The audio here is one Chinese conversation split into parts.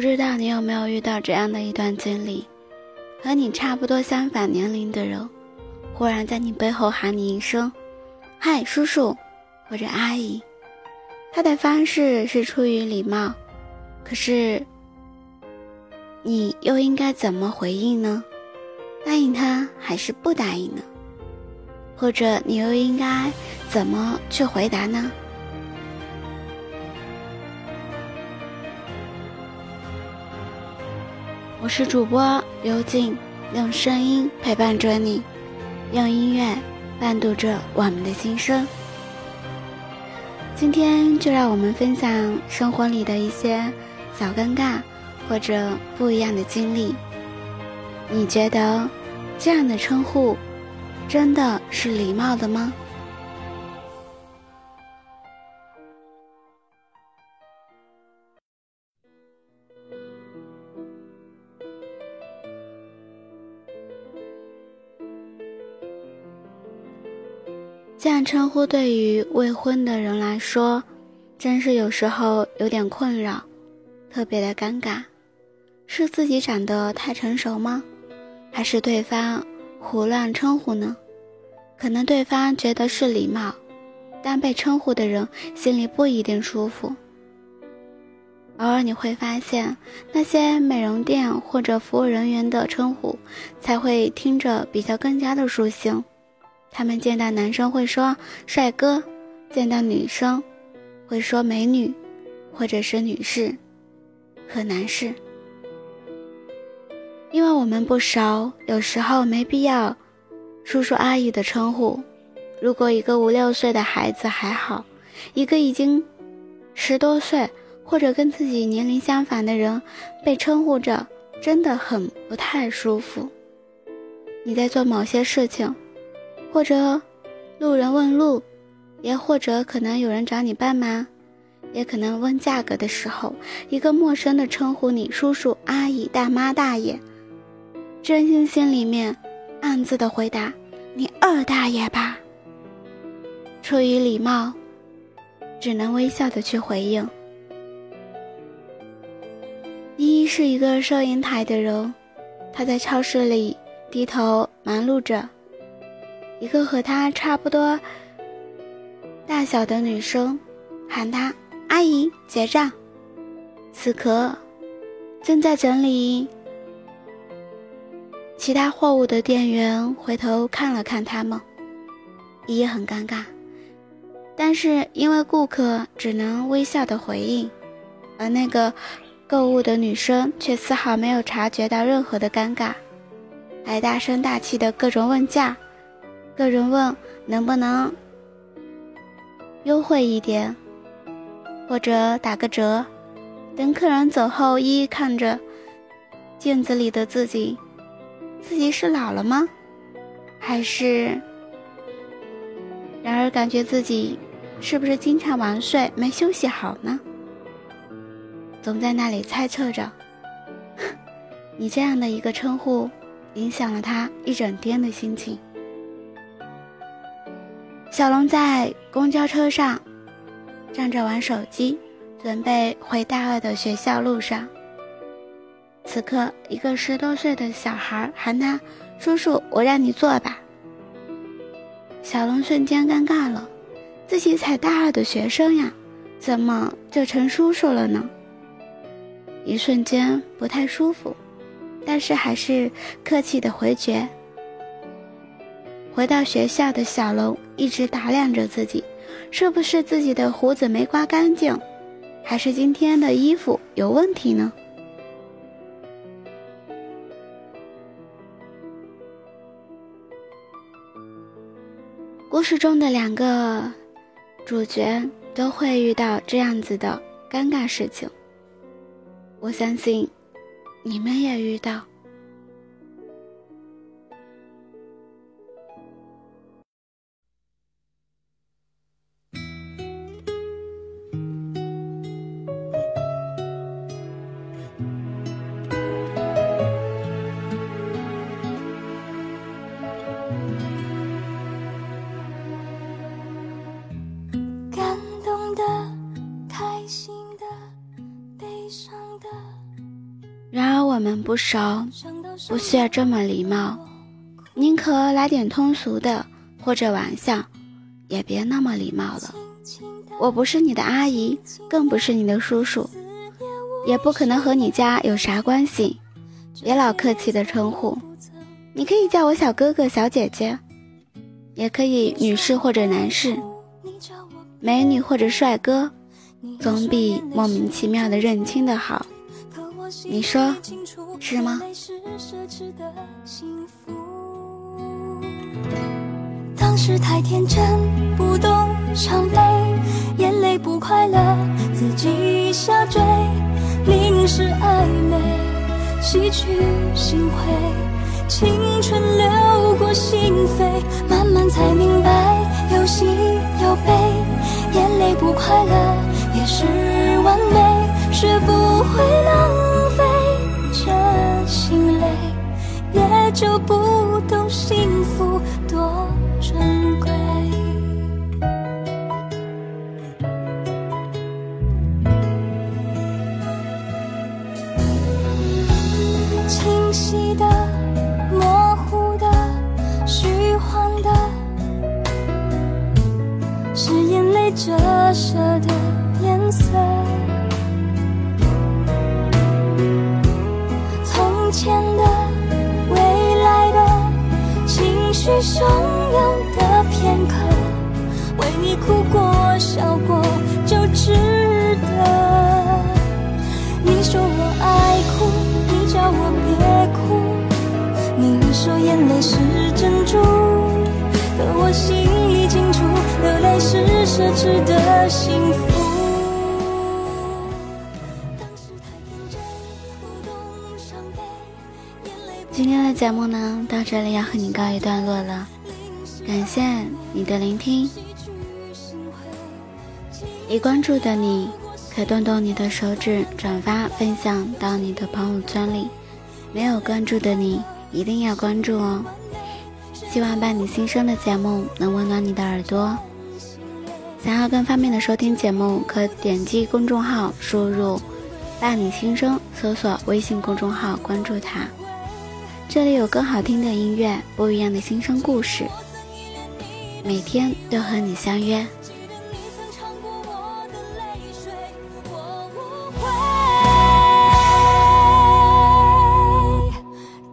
不知道你有没有遇到这样的一段经历？和你差不多相反年龄的人，忽然在你背后喊你一声“嗨，叔叔”或者“阿姨”，他的方式是出于礼貌，可是你又应该怎么回应呢？答应他还是不答应呢？或者你又应该怎么去回答呢？我是主播刘静，用声音陪伴着你，用音乐伴读着我们的心声。今天就让我们分享生活里的一些小尴尬或者不一样的经历。你觉得这样的称呼真的是礼貌的吗？这样称呼对于未婚的人来说，真是有时候有点困扰，特别的尴尬。是自己长得太成熟吗？还是对方胡乱称呼呢？可能对方觉得是礼貌，但被称呼的人心里不一定舒服。偶尔你会发现，那些美容店或者服务人员的称呼，才会听着比较更加的舒心。他们见到男生会说“帅哥”，见到女生会说“美女”，或者是“女士”和“男士”。因为我们不熟，有时候没必要叔叔阿姨的称呼。如果一个五六岁的孩子还好，一个已经十多岁或者跟自己年龄相反的人被称呼着，真的很不太舒服。你在做某些事情。或者，路人问路，也或者可能有人找你帮忙，也可能问价格的时候，一个陌生的称呼你叔叔、阿姨、大妈、大爷，真心心里面暗自的回答：“你二大爷吧。”出于礼貌，只能微笑的去回应。依依是一个收银台的人，他在超市里低头忙碌着。一个和他差不多大小的女生喊他“阿姨”结账。此刻，正在整理其他货物的店员回头看了看他们，也很尴尬。但是因为顾客只能微笑的回应，而那个购物的女生却丝毫没有察觉到任何的尴尬，还大声大气的各种问价。客人问能不能优惠一点，或者打个折。等客人走后，一一看着镜子里的自己，自己是老了吗？还是……然而感觉自己是不是经常晚睡，没休息好呢？总在那里猜测着，你这样的一个称呼，影响了他一整天的心情。小龙在公交车上站着玩手机，准备回大二的学校路上。此刻，一个十多岁的小孩喊他：“叔叔，我让你坐吧。”小龙瞬间尴尬了，自己才大二的学生呀，怎么就成叔叔了呢？一瞬间不太舒服，但是还是客气的回绝。回到学校的小龙一直打量着自己，是不是自己的胡子没刮干净，还是今天的衣服有问题呢？故事中的两个主角都会遇到这样子的尴尬事情。我相信，你们也遇到。然而我们不熟，不需要这么礼貌，宁可来点通俗的或者玩笑，也别那么礼貌了。我不是你的阿姨，更不是你的叔叔，也不可能和你家有啥关系，别老客气的称呼。你可以叫我小哥哥、小姐姐，也可以女士或者男士，美女或者帅哥，总比莫名其妙的认亲的好。你说是吗？当时太天真，不懂伤悲，眼泪不快乐，自己下坠，淋湿暧昧，洗去心灰，青春流过心扉，慢慢才明白，有喜有悲，眼泪不快乐也是完美，学不会浪费这心累，也。就不懂幸福汹涌的片刻，为你哭过笑过就值得。你说我爱哭，你叫我别哭。你说眼泪是珍珠，可我心里清楚，流泪是奢侈的幸福。今天的节目呢，到这里要和你告一段落了。感谢你的聆听。已关注的你，可动动你的手指，转发分享到你的朋友圈里；没有关注的你，一定要关注哦。希望伴你心声的节目能温暖你的耳朵。想要更方便的收听节目，可点击公众号，输入“伴你心声”，搜索微信公众号，关注它。这里有更好听的音乐，不一样的新生故事，每天都和你相约。记得你曾过我的泪水我无悔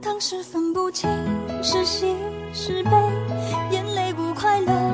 当时分不清是喜是悲眼泪不快乐